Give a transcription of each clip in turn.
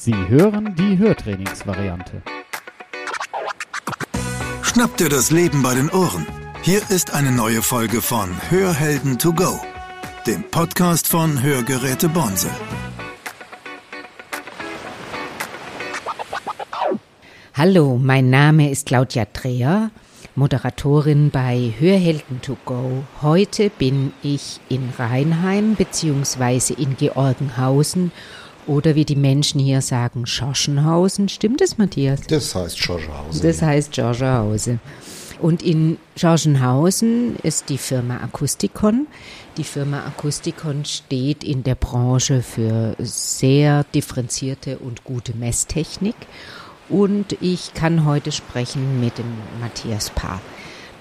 Sie hören die Hörtrainingsvariante. Schnapp dir das Leben bei den Ohren. Hier ist eine neue Folge von Hörhelden to go, dem Podcast von Hörgeräte Bonsel. Hallo, mein Name ist Claudia Dreher, Moderatorin bei Hörhelden to go. Heute bin ich in Rheinheim bzw. in Georgenhausen oder wie die Menschen hier sagen, Schorschenhausen. Stimmt das, Matthias? Das heißt Schorschenhausen. Das heißt Schorschenhausen. Und in Schorschenhausen ist die Firma Akustikon. Die Firma Akustikon steht in der Branche für sehr differenzierte und gute Messtechnik. Und ich kann heute sprechen mit dem Matthias Paar.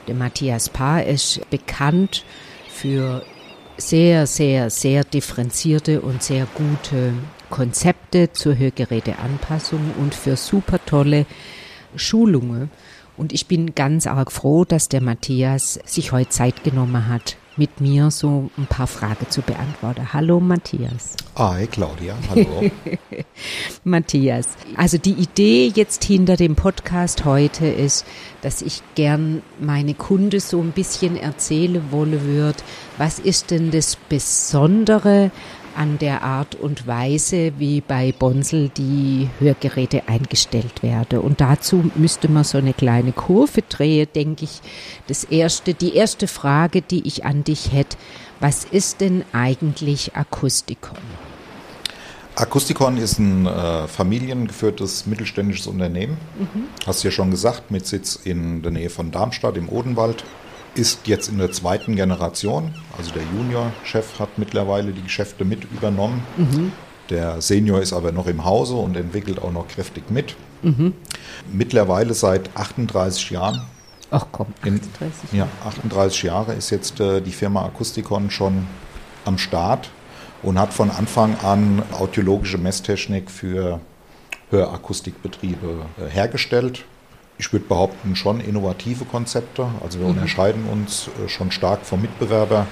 Der Matthias Paar ist bekannt für sehr, sehr, sehr differenzierte und sehr gute Konzepte zur Hörgeräteanpassung und für super tolle Schulungen. Und ich bin ganz arg froh, dass der Matthias sich heute Zeit genommen hat, mit mir so ein paar Fragen zu beantworten. Hallo Matthias. Hi Claudia, hallo. Matthias, also die Idee jetzt hinter dem Podcast heute ist, dass ich gern meine Kunde so ein bisschen erzählen wolle würde, was ist denn das Besondere an der Art und Weise, wie bei Bonsel die Hörgeräte eingestellt werden. Und dazu müsste man so eine kleine Kurve drehen, denke ich. Das erste, die erste Frage, die ich an dich hätte, was ist denn eigentlich Akustikon? Akustikon ist ein äh, familiengeführtes mittelständisches Unternehmen. Mhm. Hast du ja schon gesagt, mit Sitz in der Nähe von Darmstadt im Odenwald ist jetzt in der zweiten Generation. Also der Junior-Chef hat mittlerweile die Geschäfte mit übernommen. Mhm. Der Senior ist aber noch im Hause und entwickelt auch noch kräftig mit. Mhm. Mittlerweile seit 38 Jahren. Ach komm, 38 in, Ja, 38 Jahre ist jetzt äh, die Firma Akustikon schon am Start und hat von Anfang an audiologische Messtechnik für Hörakustikbetriebe äh, hergestellt ich würde behaupten, schon innovative Konzepte. Also wir mhm. unterscheiden uns äh, schon stark vom Mitbewerber,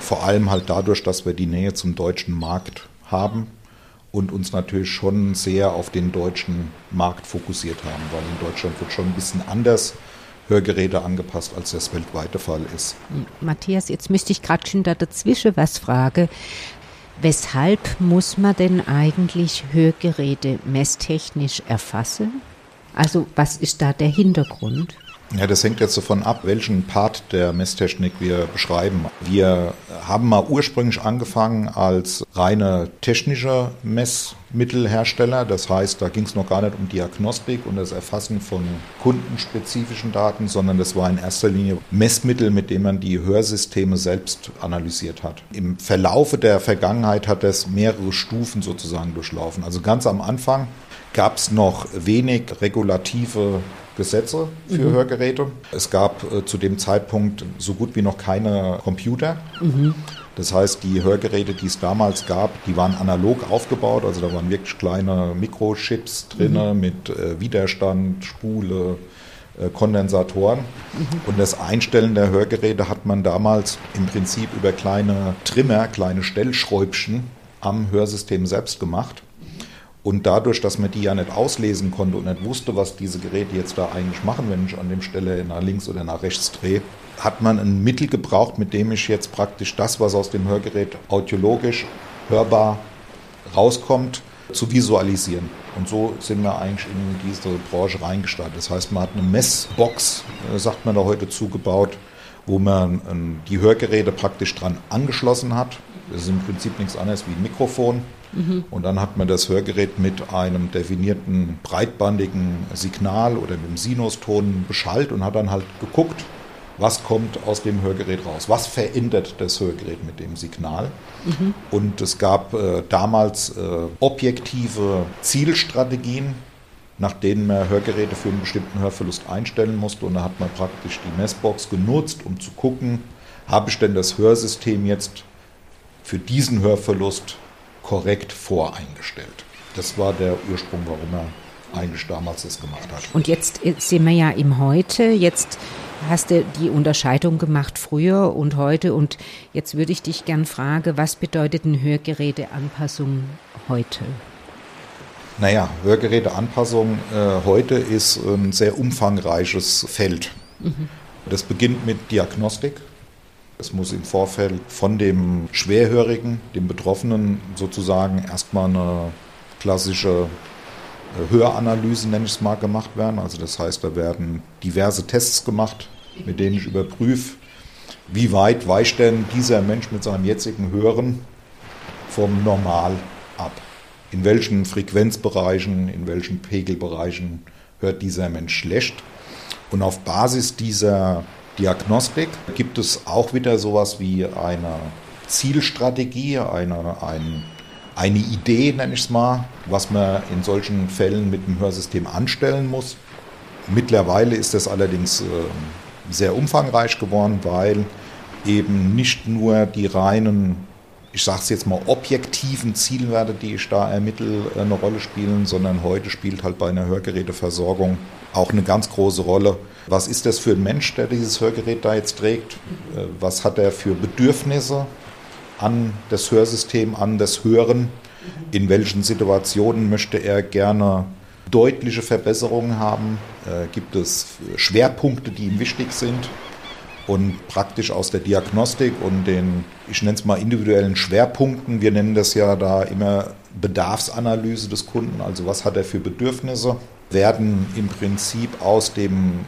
vor allem halt dadurch, dass wir die Nähe zum deutschen Markt haben und uns natürlich schon sehr auf den deutschen Markt fokussiert haben, weil in Deutschland wird schon ein bisschen anders Hörgeräte angepasst, als das weltweite Fall ist. Matthias, jetzt müsste ich gerade schon da dazwischen was fragen. Weshalb muss man denn eigentlich Hörgeräte messtechnisch erfassen? Also was ist da der Hintergrund? Ja, das hängt jetzt davon ab, welchen Part der Messtechnik wir beschreiben. Wir haben mal ursprünglich angefangen als reine technische Messmittelhersteller. Das heißt, da ging es noch gar nicht um Diagnostik und das Erfassen von kundenspezifischen Daten, sondern das war in erster Linie Messmittel, mit denen man die Hörsysteme selbst analysiert hat. Im Verlaufe der Vergangenheit hat das mehrere Stufen sozusagen durchlaufen. Also ganz am Anfang gab es noch wenig regulative Gesetze für mhm. Hörgeräte. Es gab äh, zu dem Zeitpunkt so gut wie noch keine Computer. Mhm. Das heißt, die Hörgeräte, die es damals gab, die waren analog aufgebaut. Also da waren wirklich kleine Mikrochips drin mhm. mit äh, Widerstand, Spule, äh, Kondensatoren. Mhm. Und das Einstellen der Hörgeräte hat man damals im Prinzip über kleine Trimmer, kleine Stellschräubchen am Hörsystem selbst gemacht. Und dadurch, dass man die ja nicht auslesen konnte und nicht wusste, was diese Geräte jetzt da eigentlich machen, wenn ich an dem Stelle nach links oder nach rechts drehe, hat man ein Mittel gebraucht, mit dem ich jetzt praktisch das, was aus dem Hörgerät audiologisch hörbar rauskommt, zu visualisieren. Und so sind wir eigentlich in diese Branche reingestartet. Das heißt, man hat eine Messbox, äh, sagt man da heute, zugebaut, wo man ähm, die Hörgeräte praktisch dran angeschlossen hat. Das ist im Prinzip nichts anderes wie ein Mikrofon Und dann hat man das Hörgerät mit einem definierten breitbandigen Signal oder mit einem Sinuston beschallt und hat dann halt geguckt, was kommt aus dem Hörgerät raus, was verändert das Hörgerät mit dem Signal. Mhm. Und es gab äh, damals äh, objektive Zielstrategien, nach denen man Hörgeräte für einen bestimmten Hörverlust einstellen musste. Und da hat man praktisch die Messbox genutzt, um zu gucken, habe ich denn das Hörsystem jetzt für diesen Hörverlust korrekt voreingestellt. Das war der Ursprung, warum er eigentlich damals das gemacht hat. Und jetzt sind wir ja im Heute. Jetzt hast du die Unterscheidung gemacht früher und heute. Und jetzt würde ich dich gern fragen, was bedeutet eine Hörgeräteanpassung heute? Naja, Hörgeräteanpassung äh, heute ist ein sehr umfangreiches Feld. Mhm. Das beginnt mit Diagnostik. Es muss im Vorfeld von dem Schwerhörigen, dem Betroffenen sozusagen erstmal eine klassische äh, Höranalyse, nenne ich es mal, gemacht werden. Also das heißt, da werden diverse Tests gemacht, mit denen ich überprüfe, wie weit weicht denn dieser Mensch mit seinem jetzigen Hören vom Normal ab in welchen Frequenzbereichen, in welchen Pegelbereichen hört dieser Mensch schlecht. Und auf Basis dieser Diagnostik gibt es auch wieder sowas wie eine Zielstrategie, eine, ein, eine Idee, nenne ich es mal, was man in solchen Fällen mit dem Hörsystem anstellen muss. Mittlerweile ist das allerdings äh, sehr umfangreich geworden, weil eben nicht nur die reinen ich sage es jetzt mal, objektiven Zielwerte, die ich da ermittle, äh, eine Rolle spielen, sondern heute spielt halt bei einer Hörgeräteversorgung auch eine ganz große Rolle. Was ist das für ein Mensch, der dieses Hörgerät da jetzt trägt? Äh, was hat er für Bedürfnisse an das Hörsystem, an das Hören? In welchen Situationen möchte er gerne deutliche Verbesserungen haben? Äh, gibt es Schwerpunkte, die ihm wichtig sind? und praktisch aus der Diagnostik und den, ich nenne es mal individuellen Schwerpunkten, wir nennen das ja da immer Bedarfsanalyse des Kunden, also was hat er für Bedürfnisse, werden im Prinzip aus dem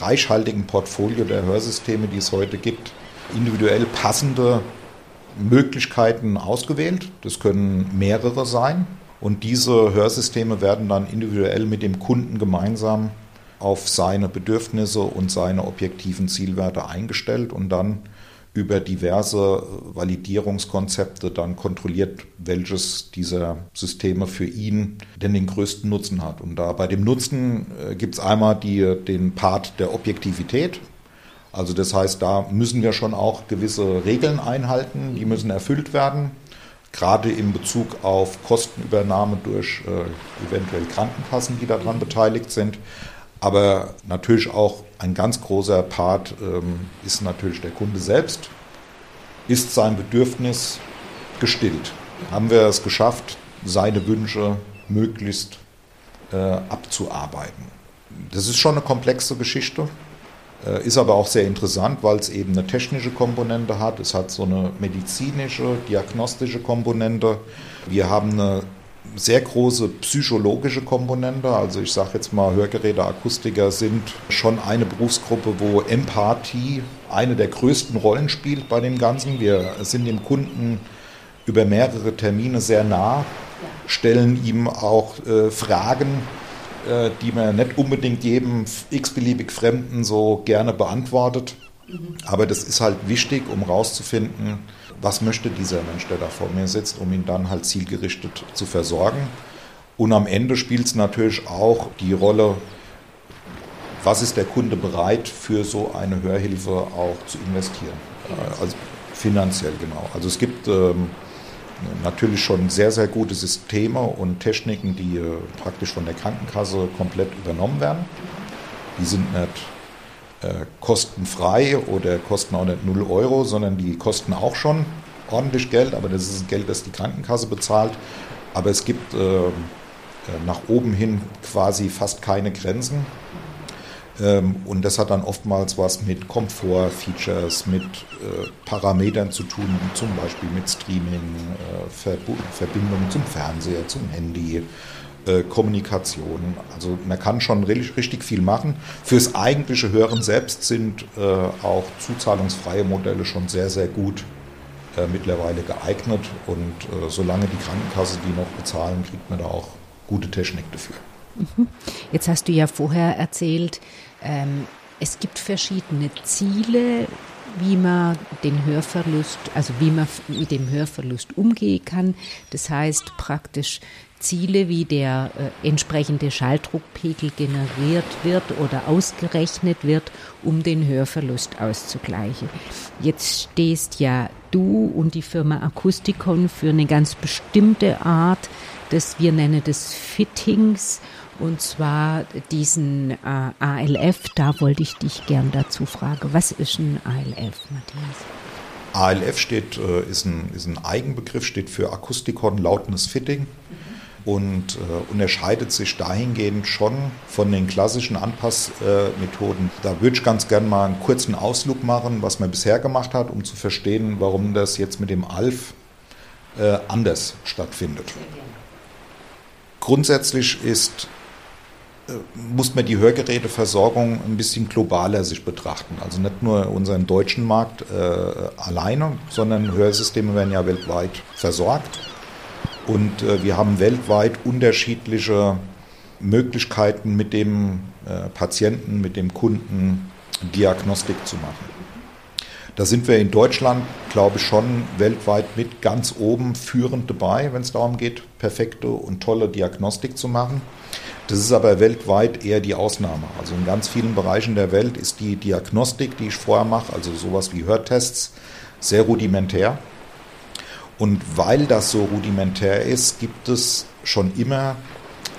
reichhaltigen Portfolio der Hörsysteme, die es heute gibt, individuell passende Möglichkeiten ausgewählt. Das können mehrere sein. Und diese Hörsysteme werden dann individuell mit dem Kunden gemeinsam auf seine Bedürfnisse und seine objektiven Zielwerte eingestellt und dann über diverse Validierungskonzepte dann kontrolliert, welches dieser Systeme für ihn denn den größten Nutzen hat. Und da bei dem Nutzen äh, gibt es einmal die, den Part der Objektivität. Also das heißt, da müssen wir schon auch gewisse Regeln einhalten, die müssen erfüllt werden, gerade in Bezug auf Kostenübernahme durch äh, eventuell Krankenkassen, die daran beteiligt sind. Aber natürlich auch ein ganz großer Part ähm, ist natürlich der Kunde selbst. Ist sein Bedürfnis gestillt? Haben wir es geschafft, seine Wünsche möglichst äh, abzuarbeiten? Das ist schon eine komplexe Geschichte, äh, ist aber auch sehr interessant, weil es eben eine technische Komponente hat. Es hat so eine medizinische, diagnostische Komponente. Wir haben eine sehr große psychologische Komponente. Also ich sage jetzt mal, Hörgeräteakustiker sind schon eine Berufsgruppe, wo Empathie eine der größten Rollen spielt bei dem Ganzen. Wir sind dem Kunden über mehrere Termine sehr nah, stellen ihm auch äh, Fragen, äh, die man nicht unbedingt jedem x-beliebig Fremden so gerne beantwortet. Mhm. Aber das ist halt wichtig, um rauszufinden, was möchte dieser Mensch, der da vor mir sitzt, um ihn dann halt zielgerichtet zu versorgen. Und am Ende spielt es natürlich auch die Rolle, was ist der Kunde bereit für so eine Hörhilfe auch zu investieren. Also finanziell genau. Also es gibt ähm, natürlich schon sehr, sehr gute Systeme und Techniken, die äh, praktisch von der Krankenkasse komplett übernommen werden. Die sind nicht kostenfrei oder kosten auch nicht 0 Euro, sondern die kosten auch schon ordentlich Geld, aber das ist Geld, das die Krankenkasse bezahlt. Aber es gibt äh, äh nach oben hin quasi fast keine Grenzen. Ähm, und das hat dann oftmals was mit Komfort-Features, mit äh, Parametern zu tun, zum Beispiel mit Streaming, äh, Verbindung zum Fernseher, zum Handy, äh, Kommunikation. Also man kann schon richtig viel machen. Fürs eigentliche Hören selbst sind äh, auch zuzahlungsfreie Modelle schon sehr, sehr gut äh, mittlerweile geeignet. Und äh, solange die Krankenkasse die noch bezahlen, kriegt man da auch gute Technik dafür. Mhm. Jetzt hast du ja vorher erzählt, ähm, es gibt verschiedene Ziele, wie man den Hörverlust, also wie man mit dem Hörverlust umgehen kann. Das heißt praktisch Ziele wie der äh, entsprechende Schalldruckpegel generiert wird oder ausgerechnet wird, um den Hörverlust auszugleichen. Jetzt stehst ja du und die Firma Akustikon für eine ganz bestimmte Art des, wir nennen das Fittings, und zwar diesen äh, ALF. Da wollte ich dich gern dazu fragen. Was ist ein ALF, Matthias? ALF steht, äh, ist, ein, ist ein Eigenbegriff, steht für Akustikon Loudness Fitting. Und äh, unterscheidet sich dahingehend schon von den klassischen Anpassmethoden. Äh, da würde ich ganz gerne mal einen kurzen Ausflug machen, was man bisher gemacht hat, um zu verstehen, warum das jetzt mit dem ALF äh, anders stattfindet. Grundsätzlich ist äh, muss man die Hörgeräteversorgung ein bisschen globaler sich betrachten. Also nicht nur unseren deutschen Markt äh, alleine, sondern Hörsysteme werden ja weltweit versorgt. Und äh, wir haben weltweit unterschiedliche Möglichkeiten, mit dem äh, Patienten, mit dem Kunden Diagnostik zu machen. Da sind wir in Deutschland, glaube ich, schon weltweit mit ganz oben führend dabei, wenn es darum geht, perfekte und tolle Diagnostik zu machen. Das ist aber weltweit eher die Ausnahme. Also in ganz vielen Bereichen der Welt ist die Diagnostik, die ich vorher mache, also sowas wie Hörtests, sehr rudimentär. Und weil das so rudimentär ist, gibt es schon immer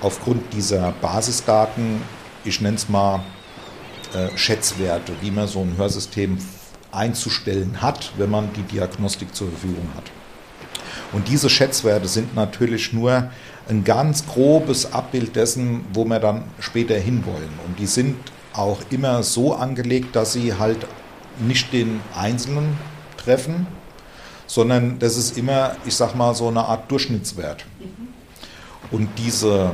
aufgrund dieser Basisdaten, ich nenne es mal äh, Schätzwerte, wie man so ein Hörsystem einzustellen hat, wenn man die Diagnostik zur Verfügung hat. Und diese Schätzwerte sind natürlich nur ein ganz grobes Abbild dessen, wo wir dann später hinwollen. Und die sind auch immer so angelegt, dass sie halt nicht den Einzelnen treffen, sondern das ist immer, ich sag mal, so eine Art Durchschnittswert. Und diese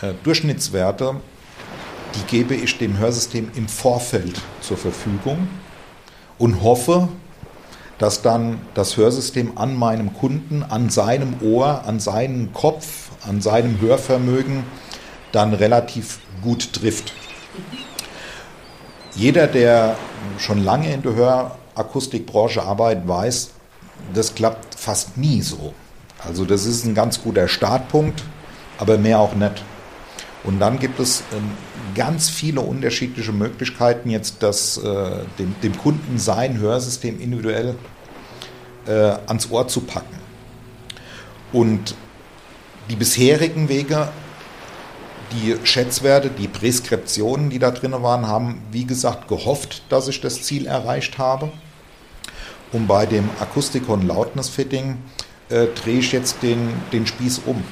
äh, Durchschnittswerte, die gebe ich dem Hörsystem im Vorfeld zur Verfügung und hoffe, dass dann das Hörsystem an meinem Kunden, an seinem Ohr, an seinen Kopf, an seinem Hörvermögen dann relativ gut trifft. Jeder, der schon lange in der Hörakustikbranche arbeitet, weiß, das klappt fast nie so. Also das ist ein ganz guter Startpunkt, aber mehr auch nicht. Und dann gibt es ähm, ganz viele unterschiedliche Möglichkeiten, jetzt das, äh, dem, dem, Kunden sein Hörsystem individuell äh, ans Ohr zu packen. Und die bisherigen Wege, die Schätzwerte, die Preskriptionen, die da drin waren, haben, wie gesagt, gehofft, dass ich das Ziel erreicht habe. Und bei dem Akustikon Loudness Fitting äh, drehe ich jetzt den, den Spieß um.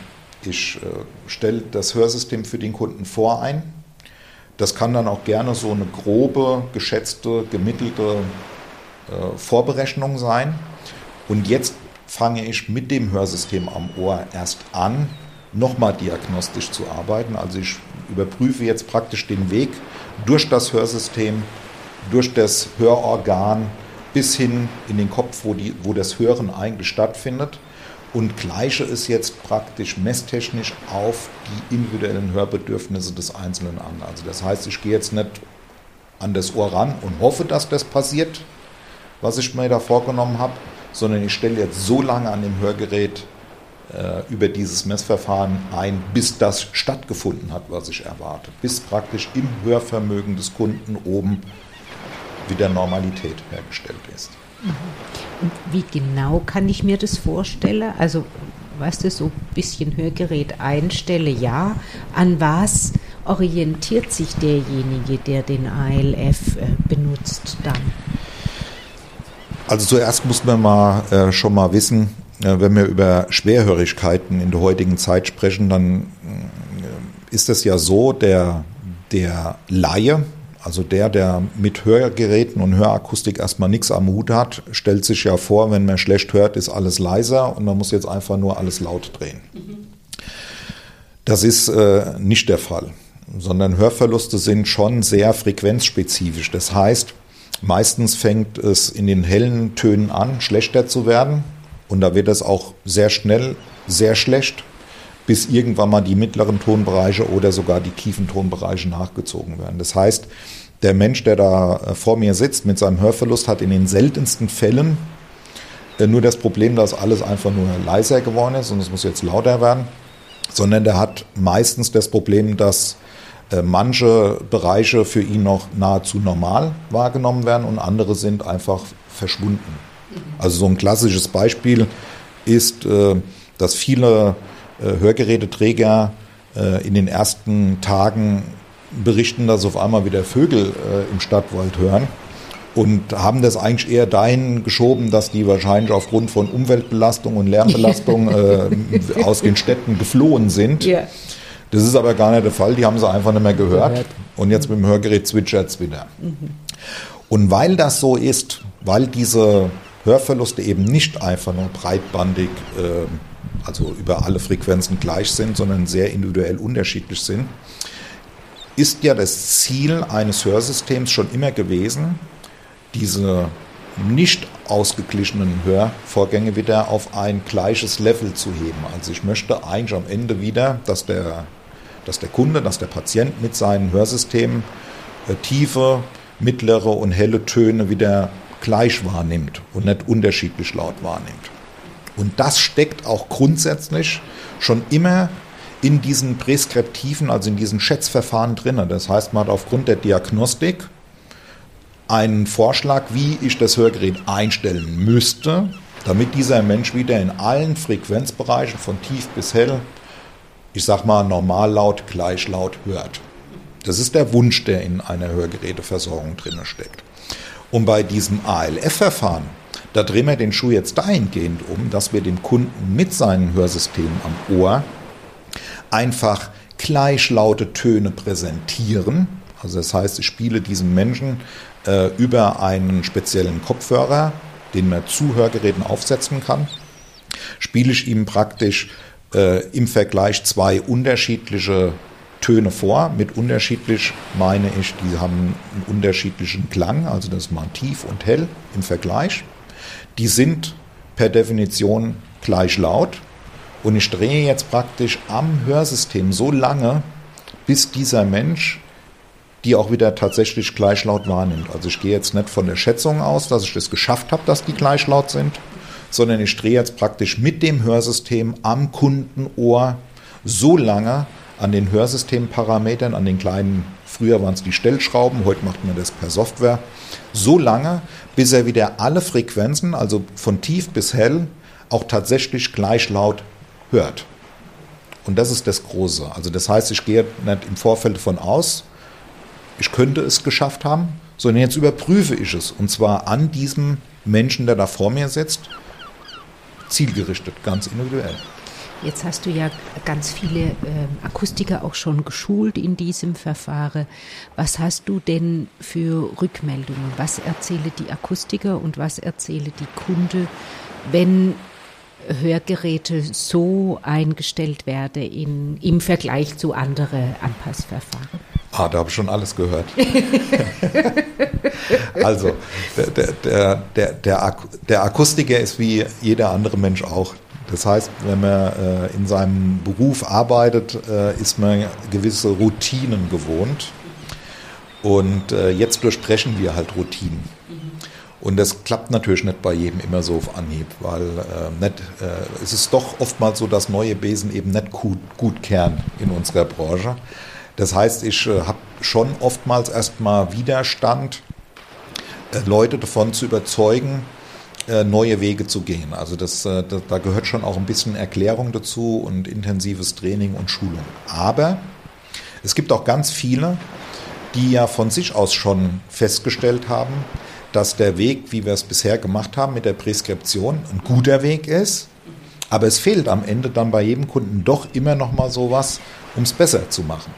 Ich äh, stelle das Hörsystem für den Kunden vorein. Das kann dann auch gerne so eine grobe, geschätzte, gemittelte äh, Vorberechnung sein. Und jetzt fange ich mit dem Hörsystem am Ohr erst an, nochmal diagnostisch zu arbeiten. Also ich überprüfe jetzt praktisch den Weg durch das Hörsystem, durch das Hörorgan bis hin in den Kopf, wo, die, wo das Hören eigentlich stattfindet und gleiche es jetzt praktisch messtechnisch auf die individuellen Hörbedürfnisse des Einzelnen an. Also das heißt, ich gehe jetzt nicht an das Ohr ran und hoffe, dass das passiert, was ich mir da vorgenommen habe, sondern ich stelle jetzt so lange an dem Hörgerät äh, über dieses Messverfahren ein, bis das stattgefunden hat, was ich erwarte, bis praktisch im Hörvermögen des Kunden oben wieder Normalität hergestellt ist. Und wie genau kann ich mir das vorstellen? Also, weißt du, so ein bisschen Hörgerät einstelle, ja. An was orientiert sich derjenige, der den ALF äh, benutzt dann? Also zuerst muss man mal äh, schon mal wissen, äh, wenn wir über Schwerhörigkeiten in der heutigen Zeit sprechen, dann äh, ist es ja so, der, der Laie, also der, der mit Hörgeräten und Hörakustik erstmal nichts am Hut hat, stellt sich ja vor, wenn man schlecht hört, ist alles leiser und man muss jetzt einfach nur alles laut drehen. Das ist äh, nicht der Fall, sondern Hörverluste sind schon sehr frequenzspezifisch. Das heißt, meistens fängt es in den hellen Tönen an, schlechter zu werden und da wird es auch sehr schnell sehr schlecht bis irgendwann mal die mittleren Tonbereiche oder sogar die tiefen Tonbereiche nachgezogen werden. Das heißt, der Mensch, der da äh, vor mir sitzt mit seinem Hörverlust, hat in den seltensten Fällen äh, nur das Problem, dass alles einfach nur leiser geworden ist und es muss jetzt lauter werden, sondern der hat meistens das Problem, dass äh, manche Bereiche für ihn noch nahezu normal wahrgenommen werden und andere sind einfach verschwunden. Also so ein klassisches Beispiel ist, dass viele Hörgeräteträger äh, in den ersten Tagen berichten, dass auf einmal wieder Vögel äh, im Stadtwald hören. und haben das eigentlich eher dahin geschoben, dass die wahrscheinlich aufgrund von Umweltbelastung und Lärmbelastung äh, aus den Städten geflohen sind. Ja. Das ist aber gar nicht der Fall, die haben sie einfach nicht mehr gehört. gehört. Und jetzt mit dem Hörgerät zwitschert es wieder. Mhm. Und weil das so ist, weil diese Hörverluste eben nicht einfach nur breitbandig, äh, also über alle Frequenzen gleich sind, sondern sehr individuell unterschiedlich sind, ist ja das Ziel eines Hörsystems schon immer gewesen, diese nicht ausgeglichenen Hörvorgänge wieder auf ein gleiches Level zu heben. Also ich möchte eigentlich am Ende wieder, dass der, dass der Kunde, dass der Patient mit seinen Hörsystemen äh, tiefe, mittlere und helle Töne wieder gleich wahrnimmt und nicht unterschiedlich laut wahrnimmt. Und das steckt auch grundsätzlich schon immer in diesen Präskriptiven, also in diesen Schätzverfahren drin. Das heißt, man hat aufgrund der Diagnostik einen Vorschlag, wie ich das Hörgerät einstellen müsste, damit dieser Mensch wieder in allen Frequenzbereichen von tief bis hell, ich sag mal normal laut, gleich laut hört. Das ist der Wunsch, der in einer Hörgeräteversorgung drin steckt. Und bei diesem ALF-Verfahren, da drehen wir den Schuh jetzt dahingehend um, dass wir dem Kunden mit seinen Hörsystemen am Ohr einfach gleichlaute Töne präsentieren. Also das heißt, ich spiele diesem Menschen äh, über einen speziellen Kopfhörer, den man zu Hörgeräten aufsetzen kann, spiele ich ihm praktisch äh, im Vergleich zwei unterschiedliche Töne vor. Mit unterschiedlich meine ich, die haben einen unterschiedlichen Klang, also das ist mal tief und hell im Vergleich. Die sind per Definition gleich laut. Und ich drehe jetzt praktisch am Hörsystem so lange, bis dieser Mensch die auch wieder tatsächlich gleich laut wahrnimmt. Also ich gehe jetzt nicht von der Schätzung aus, dass ich das geschafft habe, dass die gleich laut sind, sondern ich drehe jetzt praktisch mit dem Hörsystem am Kundenohr so lange an den Hörsystemparametern, an den kleinen, früher waren es die Stellschrauben, heute macht man das per Software, so lange, bis er wieder alle Frequenzen, also von tief bis hell, auch tatsächlich gleich laut hört. Und das ist das Große. Also das heißt, ich gehe nicht im Vorfeld davon aus, ich könnte es geschafft haben, sondern jetzt überprüfe ich es. Und zwar an diesem Menschen, der da vor mir sitzt, zielgerichtet, ganz individuell. Jetzt hast du ja ganz viele äh, Akustiker auch schon geschult in diesem Verfahren. Was hast du denn für Rückmeldungen? Was erzähle die Akustiker und was erzähle die Kunde, wenn Hörgeräte so eingestellt werden in, im Vergleich zu anderen Anpassverfahren? Ah, da habe ich schon alles gehört. also, der, der, der, der Akustiker ist wie jeder andere Mensch auch. Das heißt, wenn man äh, in seinem Beruf arbeitet, äh, ist man gewisse Routinen gewohnt. Und äh, jetzt durchbrechen wir halt Routinen. Und das klappt natürlich nicht bei jedem immer so auf Anhieb, weil äh, nicht, äh, es ist doch oftmals so, dass neue Besen eben nicht gut, gut kehren in unserer Branche. Das heißt, ich äh, habe schon oftmals erstmal Widerstand, Leute davon zu überzeugen, neue Wege zu gehen. Also das, äh, das, da gehört schon auch ein bisschen Erklärung dazu und intensives Training und Schulung. Aber es gibt auch ganz viele, die ja von sich aus schon festgestellt haben, dass der Weg, wie wir es bisher gemacht haben mit der Präskription, ein guter Weg ist. Aber es fehlt am Ende dann bei jedem Kunden doch immer noch mal sowas, um es besser zu machen.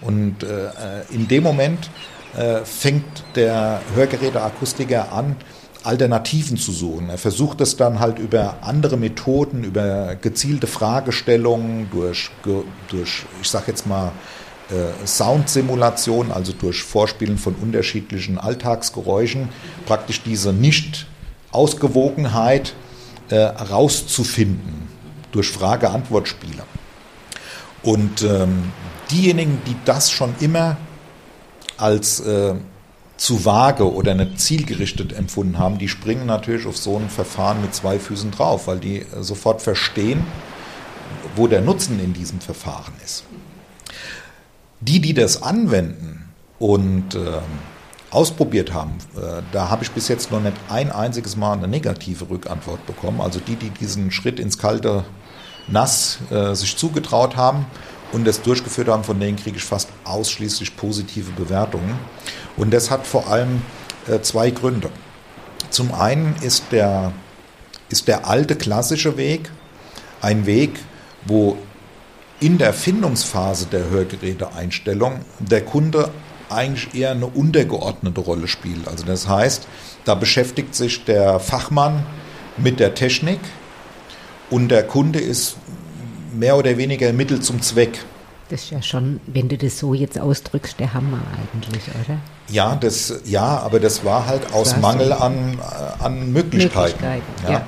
Und äh, in dem Moment äh, fängt der Hörgeräteakustiker an, Alternativen zu suchen. Er versucht es dann halt über andere Methoden, über gezielte Fragestellungen, durch, durch ich sag jetzt mal, äh, Soundsimulation, also durch Vorspielen von unterschiedlichen Alltagsgeräuschen, praktisch diese Nicht-Ausgewogenheit äh, rauszufinden durch Frage-Antwort-Spiele. Und ähm, diejenigen, die das schon immer als äh, zu vage oder nicht zielgerichtet empfunden haben, die springen natürlich auf so ein Verfahren mit zwei Füßen drauf, weil die äh, sofort verstehen, wo der Nutzen in diesem Verfahren ist. Die, die das anwenden und äh, ausprobiert haben, äh, da habe ich bis jetzt noch nicht ein einziges Mal eine negative Rückantwort bekommen. Also die, die diesen Schritt ins kalte Nass äh, sich zugetraut haben und das durchgeführt haben, von denen kriege ich fast ausschließlich positive Bewertungen. Und das hat vor allem äh, zwei Gründe. Zum einen ist der, ist der alte klassische Weg ein Weg, wo in der Findungsphase der Hörgeräteeinstellung der Kunde eigentlich eher eine untergeordnete Rolle spielt. Also das heißt, da beschäftigt sich der Fachmann mit der Technik und der Kunde ist mehr oder weniger Mittel zum Zweck. Das ist ja schon, wenn du das so jetzt ausdrückst, der Hammer eigentlich, oder? Ja, das, ja aber das war halt aus Mangel an, an Möglichkeiten. Möglichkeiten ja. ja.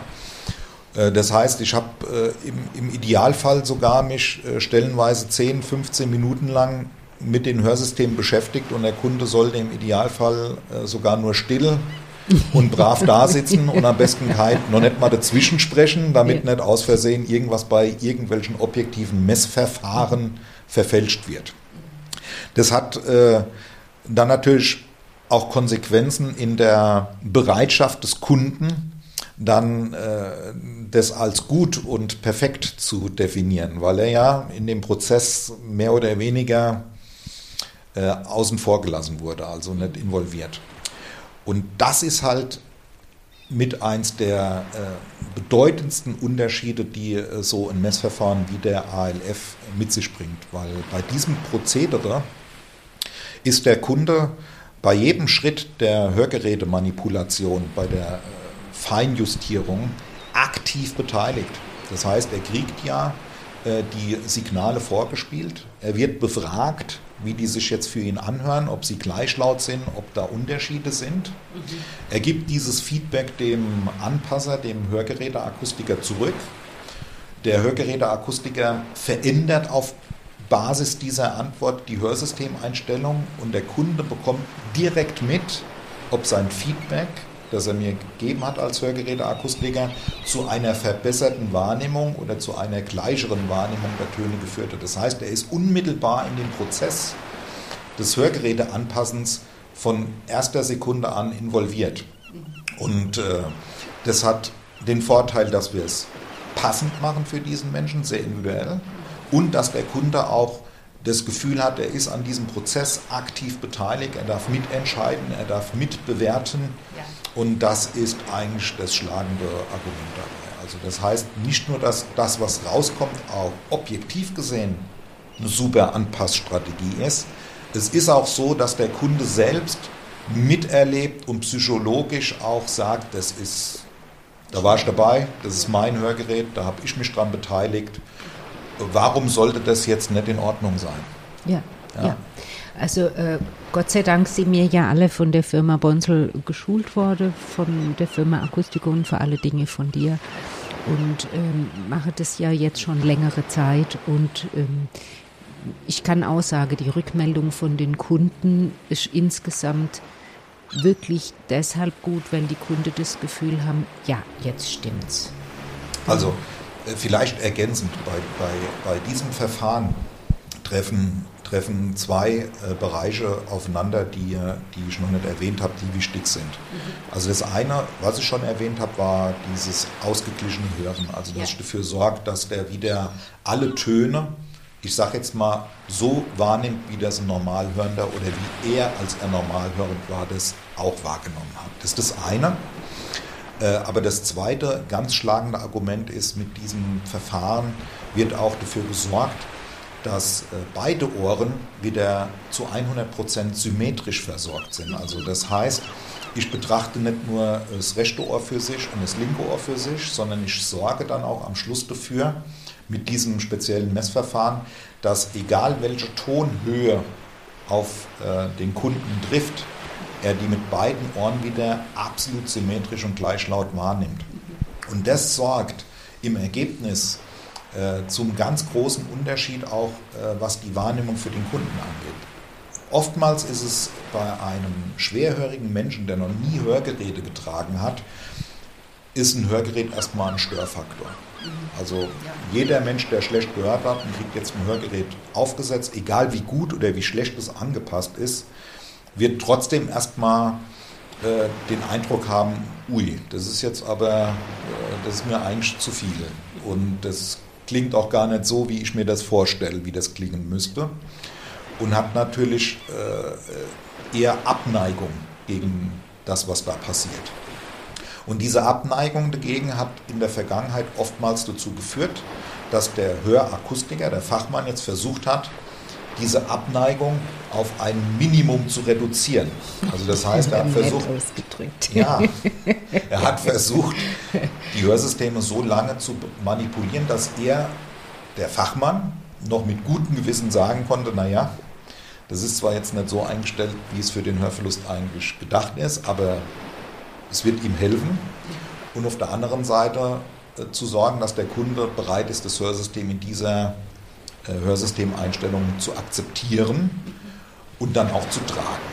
Äh, das heißt, ich habe äh, im, im, Idealfall sogar mich äh, stellenweise 10, 15 Minuten lang mit den Hörsystemen beschäftigt und der Kunde sollte im Idealfall sogar nur still und brav da sitzen und am besten kein, noch nicht mal dazwischen sprechen, damit ja. nicht aus Versehen irgendwas bei irgendwelchen objektiven Messverfahren verfälscht wird. Das hat äh, dann natürlich auch Konsequenzen in der Bereitschaft des Kunden, dann äh, das als gut und perfekt zu definieren, weil er ja in dem Prozess mehr oder weniger äh, außen vor gelassen wurde, also nicht involviert. Und das ist halt mit eins der äh, bedeutendsten Unterschiede, die äh, so ein Messverfahren wie der ALF mit sich bringt. Weil bei diesem Prozedere ist der Kunde bei jedem Schritt der Hörgerätemanipulation, bei der äh, Feinjustierung aktiv beteiligt. Das heißt, er kriegt ja äh, die Signale vorgespielt, er wird befragt, wie die sich jetzt für ihn anhören, ob sie gleich laut sind, ob da Unterschiede sind. Mhm. Er gibt dieses Feedback dem Anpasser, dem Hörgeräteakustiker zurück. Der Hörgeräteakustiker verändert auf Basis dieser Antwort die Hörsystemeinstellung und der Kunde bekommt direkt mit, ob sein Feedback das er mir gegeben hat als Hörgeräteakustiker, zu einer verbesserten Wahrnehmung oder zu einer gleicheren Wahrnehmung der Töne geführt hat. Das heißt, er ist unmittelbar in den Prozess des Hörgeräteanpassens von erster Sekunde an involviert. Und äh, das hat den Vorteil, dass wir es passend machen für diesen Menschen, sehr individuell, und dass der Kunde auch das Gefühl hat, er ist an diesem Prozess aktiv beteiligt, er darf mitentscheiden, er darf mitbewerten. Ja. Und das ist eigentlich das schlagende Argument dabei. Also das heißt nicht nur, dass das, was rauskommt, auch objektiv gesehen eine super Anpassstrategie ist. Es ist auch so, dass der Kunde selbst miterlebt und psychologisch auch sagt, das ist, da war ich dabei, das ist mein Hörgerät, da habe ich mich dran beteiligt. Warum sollte das jetzt nicht in Ordnung sein? Ja, ja. ja. Also äh, Gott sei Dank sind wir ja alle von der Firma Bonsel geschult worden, von der Firma Akustikon für alle Dinge von dir und ähm, mache das ja jetzt schon längere Zeit und ähm, ich kann auch sagen, die Rückmeldung von den Kunden ist insgesamt wirklich deshalb gut, wenn die Kunden das Gefühl haben, ja, jetzt stimmt's. Also vielleicht ergänzend bei, bei, bei diesem Verfahren treffen treffen zwei äh, Bereiche aufeinander, die, die ich noch nicht erwähnt habe, die wichtig sind. Mhm. Also das eine, was ich schon erwähnt habe, war dieses ausgeglichene Hören. Also dass ja. ich dafür sorgt, dass der wieder alle Töne, ich sage jetzt mal, so wahrnimmt, wie das ein Normalhörender oder wie er, als er normalhörend war, das auch wahrgenommen hat. Das ist das eine. Äh, aber das zweite ganz schlagende Argument ist, mit diesem Verfahren wird auch dafür gesorgt, dass äh, beide Ohren wieder zu 100% symmetrisch versorgt sind. Also das heißt, ich betrachte nicht nur das rechte Ohr für sich und das linke Ohr für sich, sondern ich sorge dann auch am Schluss dafür, mit diesem speziellen Messverfahren, dass egal welche Tonhöhe auf äh, den Kunden trifft, er die mit beiden Ohren wieder absolut symmetrisch und gleich laut wahrnimmt. Und das sorgt im Ergebnis äh, zum ganz großen Unterschied auch, äh, was die Wahrnehmung für den Kunden angeht. Oftmals ist es bei einem schwerhörigen Menschen, der noch nie Hörgeräte getragen hat, ist ein Hörgerät erstmal ein Störfaktor. Also jeder Mensch, der schlecht gehört hat und kriegt jetzt ein Hörgerät aufgesetzt, egal wie gut oder wie schlecht es angepasst ist, wird trotzdem erstmal äh, den Eindruck haben, ui, das ist jetzt aber, äh, das ist mir eigentlich zu viel. Und das klingt auch gar nicht so, wie ich mir das vorstelle, wie das klingen müsste. Und hat natürlich äh, eher Abneigung gegen das, was da passiert. Und diese Abneigung dagegen hat in der Vergangenheit oftmals dazu geführt, dass der Hörakustiker, der Fachmann jetzt versucht hat, diese Abneigung auf ein Minimum zu reduzieren. Also das heißt, er hat versucht, ja, er hat versucht, die Hörsysteme so lange zu manipulieren, dass er, der Fachmann, noch mit gutem Gewissen sagen konnte, naja, das ist zwar jetzt nicht so eingestellt, wie es für den Hörverlust eigentlich gedacht ist, aber es wird ihm helfen. Und auf der anderen Seite äh, zu sorgen, dass der Kunde bereit ist, das Hörsystem in dieser äh, Hörsystemeinstellung zu akzeptieren und dann auch zu tragen.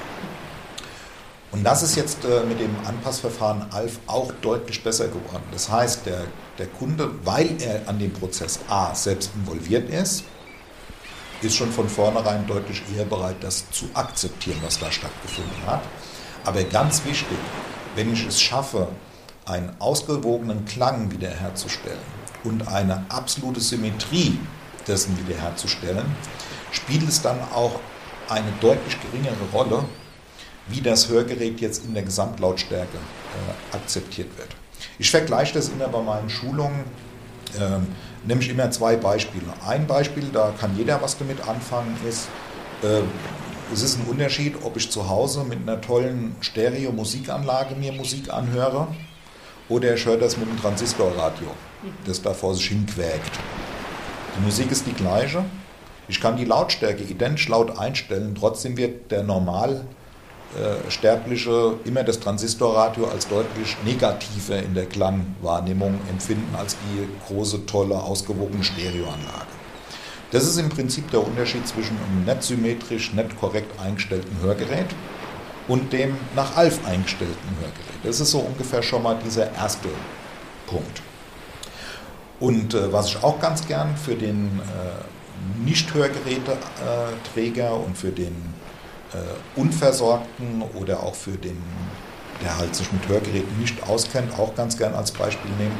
Und das ist jetzt äh, mit dem Anpassverfahren ALF auch deutlich besser geworden. Das heißt, der, der Kunde, weil er an dem Prozess A selbst involviert ist, ist schon von vornherein deutlich eher bereit, das zu akzeptieren, was da stattgefunden hat. Aber ganz wichtig, wenn ich es schaffe, einen ausgewogenen Klang wiederherzustellen und eine absolute Symmetrie dessen wiederherzustellen, spielt es dann auch eine deutlich geringere Rolle, wie das Hörgerät jetzt in der Gesamtlautstärke äh, akzeptiert wird. Ich vergleiche das immer bei meinen Schulungen, äh, nämlich immer zwei Beispiele. Ein Beispiel, da kann jeder was damit anfangen, ist, äh, es ist ein Unterschied, ob ich zu Hause mit einer tollen Stereo-Musikanlage mir Musik anhöre oder ich höre das mit einem Transistorradio, das da vor sich hin quäkt. Die Musik ist die gleiche. Ich kann die Lautstärke identisch laut einstellen, trotzdem wird der normal äh, Sterbliche immer das Transistorradio als deutlich negativer in der Klangwahrnehmung empfinden als die große, tolle, ausgewogene Stereoanlage. Das ist im Prinzip der Unterschied zwischen einem nicht symmetrisch, nicht korrekt eingestellten Hörgerät und dem nach ALF eingestellten Hörgerät. Das ist so ungefähr schon mal dieser erste Punkt. Und äh, was ich auch ganz gern für den äh, Nicht-Hörgeräteträger und für den äh, Unversorgten oder auch für den, der halt sich mit Hörgeräten nicht auskennt, auch ganz gern als Beispiel nehmen,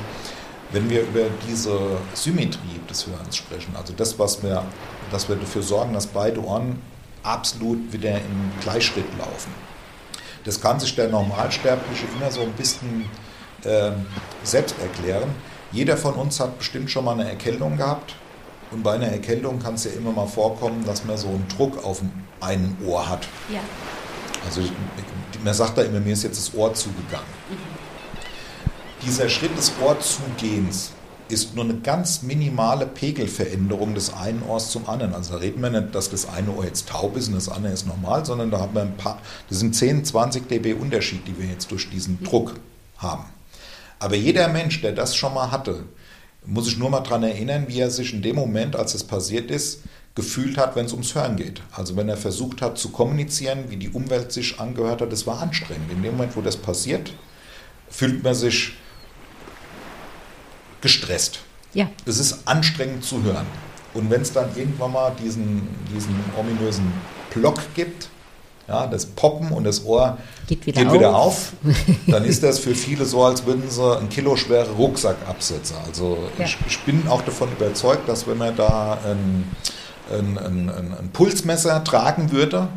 wenn wir über diese Symmetrie des Hörens sprechen, also das, was wir, dass wir dafür sorgen, dass beide Ohren absolut wieder im Gleichschritt laufen. Das kann sich der Normalsterbliche immer so ein bisschen äh, selbst erklären. Jeder von uns hat bestimmt schon mal eine Erkältung gehabt. Und bei einer Erkältung kann es ja immer mal vorkommen, dass man so einen Druck auf einem Ohr hat. Ja. Also man sagt da immer, mir ist jetzt das Ohr zugegangen. Mhm. Dieser Schritt des Ohrzugehens ist nur eine ganz minimale Pegelveränderung des einen Ohrs zum anderen. Also da reden wir nicht, dass das eine Ohr jetzt taub ist und das andere ist normal, sondern da haben wir ein paar, das sind 10, 20 dB Unterschied, die wir jetzt durch diesen Druck haben. Aber jeder Mensch, der das schon mal hatte, muss sich nur mal daran erinnern, wie er sich in dem Moment, als es passiert ist, gefühlt hat, wenn es ums Hören geht. Also wenn er versucht hat zu kommunizieren, wie die Umwelt sich angehört hat, das war anstrengend. In dem Moment, wo das passiert, fühlt man sich gestresst. Ja. Es ist anstrengend zu hören. Und wenn es dann irgendwann mal diesen, diesen ominösen Block gibt, ja, das Poppen und das Ohr geht wieder, geht auf. wieder auf. dann ist das für viele so, als würden sie einen Kilo schwere Rucksack absetzen. Also ja. ich, ich, bin auch davon überzeugt, dass wenn man da ein, ein, ein, ein, Pulsmesser tragen würde,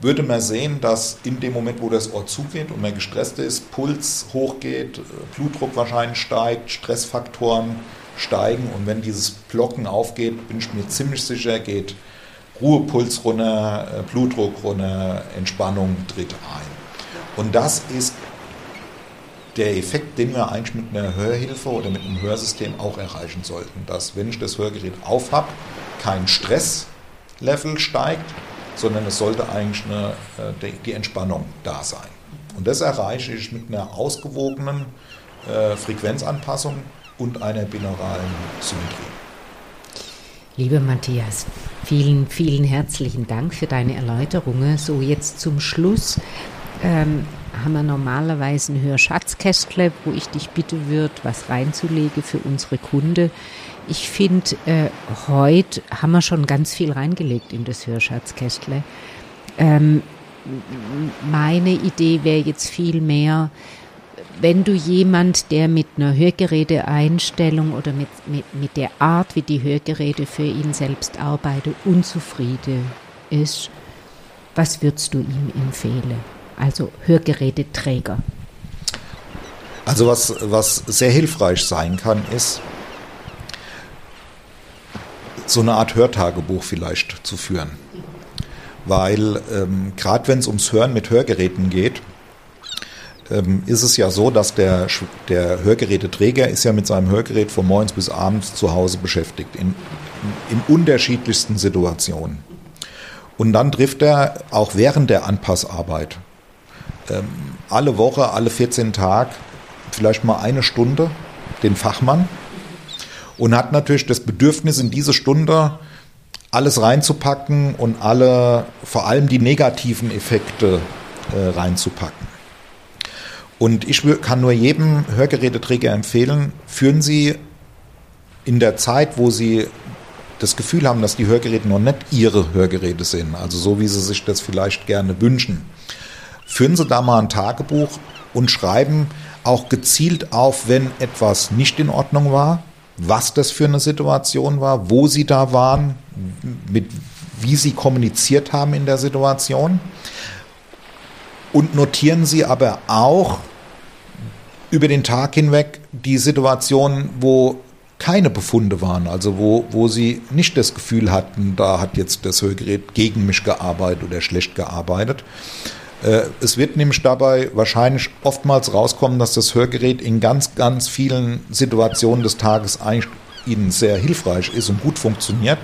würde man sehen, dass in dem Moment, wo das Ohr zugeht und man gestresst ist, Puls hochgeht, Blutdruck wahrscheinlich steigt, Stressfaktoren steigen und wenn dieses Blocken aufgeht, bin ich mir ziemlich sicher, geht Ruhepuls runter, äh, Blutdruck runter, Entspannung tritt ein. Und das ist der Effekt, den wir eigentlich mit einer Hörhilfe oder mit einem Hörsystem auch erreichen sollten, dass wenn ich das Hörgerät auf habe, kein Stresslevel steigt, sondern es sollte eigentlich eine, äh, die Entspannung da sein. Und das erreiche ich mit einer ausgewogenen äh, Frequenzanpassung und einer binauralen Symmetrie. Lieber Matthias, vielen, vielen herzlichen Dank für deine Erläuterungen. So, jetzt zum Schluss ähm, haben wir normalerweise ein Hörschatzkästle, wo ich dich bitte würde, was reinzulegen für unsere Kunde. Ich finde, äh, heute haben wir schon ganz viel reingelegt in das Hörschatzkästle. Ähm, meine Idee wäre jetzt viel mehr, wenn du jemand, der mit einer Hörgeräteeinstellung oder mit, mit, mit der Art, wie die Hörgeräte für ihn selbst arbeiten, unzufrieden ist, was würdest du ihm empfehlen? also Hörgeräteträger? Also was, was sehr hilfreich sein kann, ist, so eine Art Hörtagebuch vielleicht zu führen. Weil ähm, gerade wenn es ums Hören mit Hörgeräten geht, ähm, ist es ja so, dass der, der Hörgeräteträger ist ja mit seinem Hörgerät von morgens bis abends zu Hause beschäftigt, in, in unterschiedlichsten Situationen. Und dann trifft er auch während der Anpassarbeit ähm, alle Woche, alle 14 Tage, vielleicht mal eine Stunde den Fachmann und hat natürlich das Bedürfnis, in diese Stunde alles reinzupacken und alle, vor allem die negativen Effekte äh, reinzupacken. Und ich kann nur jedem Hörgeräteträger empfehlen, führen Sie in der Zeit, wo Sie das Gefühl haben, dass die Hörgeräte noch nicht Ihre Hörgeräte sind, also so wie Sie sich das vielleicht gerne wünschen, führen Sie da mal ein Tagebuch und schreiben auch gezielt auf, wenn etwas nicht in Ordnung war, was das für eine Situation war, wo Sie da waren, mit, wie Sie kommuniziert haben in der Situation. Und notieren Sie aber auch, über den Tag hinweg die Situation, wo keine Befunde waren, also wo, wo sie nicht das Gefühl hatten, da hat jetzt das Hörgerät gegen mich gearbeitet oder schlecht gearbeitet. Äh, es wird nämlich dabei wahrscheinlich oftmals rauskommen, dass das Hörgerät in ganz, ganz vielen Situationen des Tages eigentlich Ihnen sehr hilfreich ist und gut funktioniert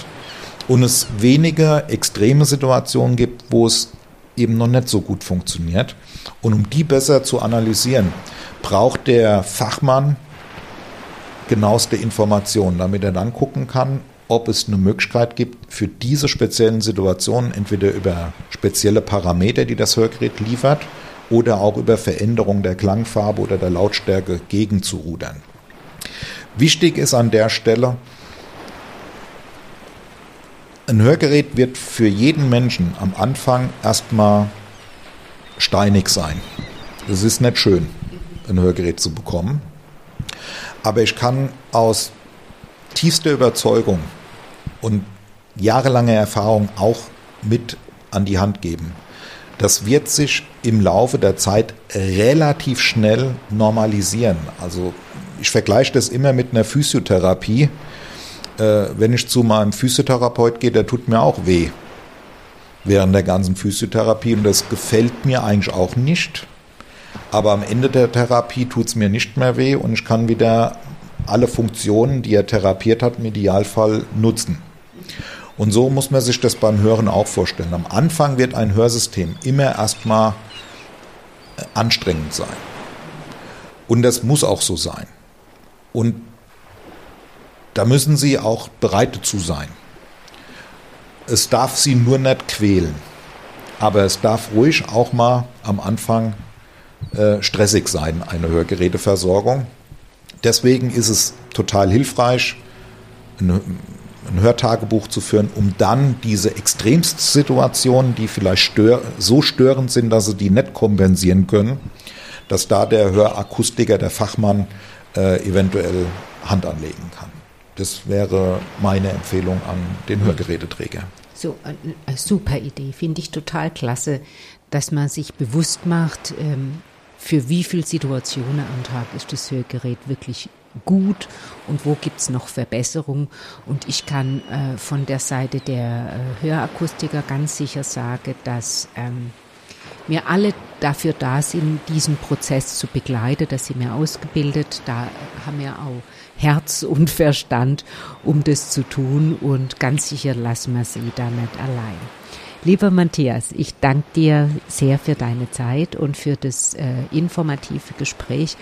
und es wenige extreme Situationen gibt, wo es eben noch nicht so gut funktioniert. Und um die besser zu analysieren, braucht der Fachmann genaueste Informationen, damit er dann gucken kann, ob es eine Möglichkeit gibt, für diese speziellen Situationen entweder über spezielle Parameter, die das Hörgerät liefert, oder auch über Veränderung der Klangfarbe oder der Lautstärke gegenzurudern. Wichtig ist an der Stelle, ein Hörgerät wird für jeden Menschen am Anfang erstmal steinig sein. Das ist nicht schön ein Hörgerät zu bekommen. Aber ich kann aus tiefster Überzeugung und jahrelanger Erfahrung auch mit an die Hand geben. Das wird sich im Laufe der Zeit relativ schnell normalisieren. Also ich vergleiche das immer mit einer Physiotherapie. Äh, wenn ich zu meinem Physiotherapeut gehe, der tut mir auch weh während der ganzen Physiotherapie und das gefällt mir eigentlich auch nicht. Aber am Ende der Therapie tut es mir nicht mehr weh und ich kann wieder alle Funktionen, die er therapiert hat, im Idealfall nutzen. Und so muss man sich das beim Hören auch vorstellen. Am Anfang wird ein Hörsystem immer erstmal äh, anstrengend sein. Und das muss auch so sein. Und da müssen Sie auch bereit dazu sein. Es darf Sie nur nicht quälen. Aber es darf ruhig auch mal am Anfang äh, stressig sein, eine Hörgeräteversorgung. Deswegen ist es total hilfreich, ein, ein Hörtagebuch zu führen, um dann diese Extremstsituationen, die vielleicht stör, so störend sind, dass sie die nicht kompensieren können, dass da der Hörakustiker, der Fachmann, äh, eventuell Hand anlegen kann. Das wäre meine Empfehlung an den Hörgeräteträger. So, eine super Idee, finde ich total klasse, dass man sich bewusst macht, ähm, für wie viele Situationen am Tag ist das Hörgerät wirklich gut und wo gibt es noch Verbesserungen. Und ich kann äh, von der Seite der äh, Hörakustiker ganz sicher sagen, dass ähm, wir alle dafür da sind, diesen Prozess zu begleiten. Da sind wir ausgebildet, da haben wir auch Herz und Verstand, um das zu tun und ganz sicher lassen wir sie da nicht allein. Lieber Matthias, ich danke dir sehr für deine Zeit und für das äh, informative Gespräch.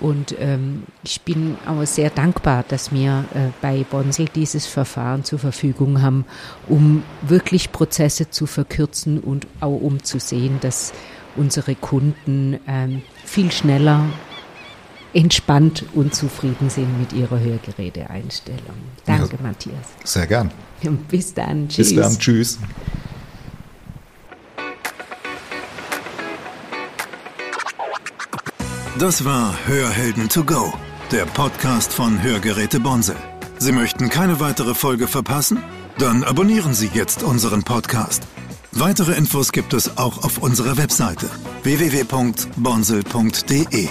Und ähm, ich bin auch sehr dankbar, dass wir äh, bei Bonsel dieses Verfahren zur Verfügung haben, um wirklich Prozesse zu verkürzen und auch um zu sehen, dass unsere Kunden ähm, viel schneller entspannt und zufrieden sind mit ihrer Hörgeräteeinstellung. Danke, ja, Matthias. Sehr gern. Und bis dann. Tschüss. Bis dann. Tschüss. Das war Hörhelden to go, der Podcast von Hörgeräte Bonsel. Sie möchten keine weitere Folge verpassen? Dann abonnieren Sie jetzt unseren Podcast. Weitere Infos gibt es auch auf unserer Webseite www.bonsel.de.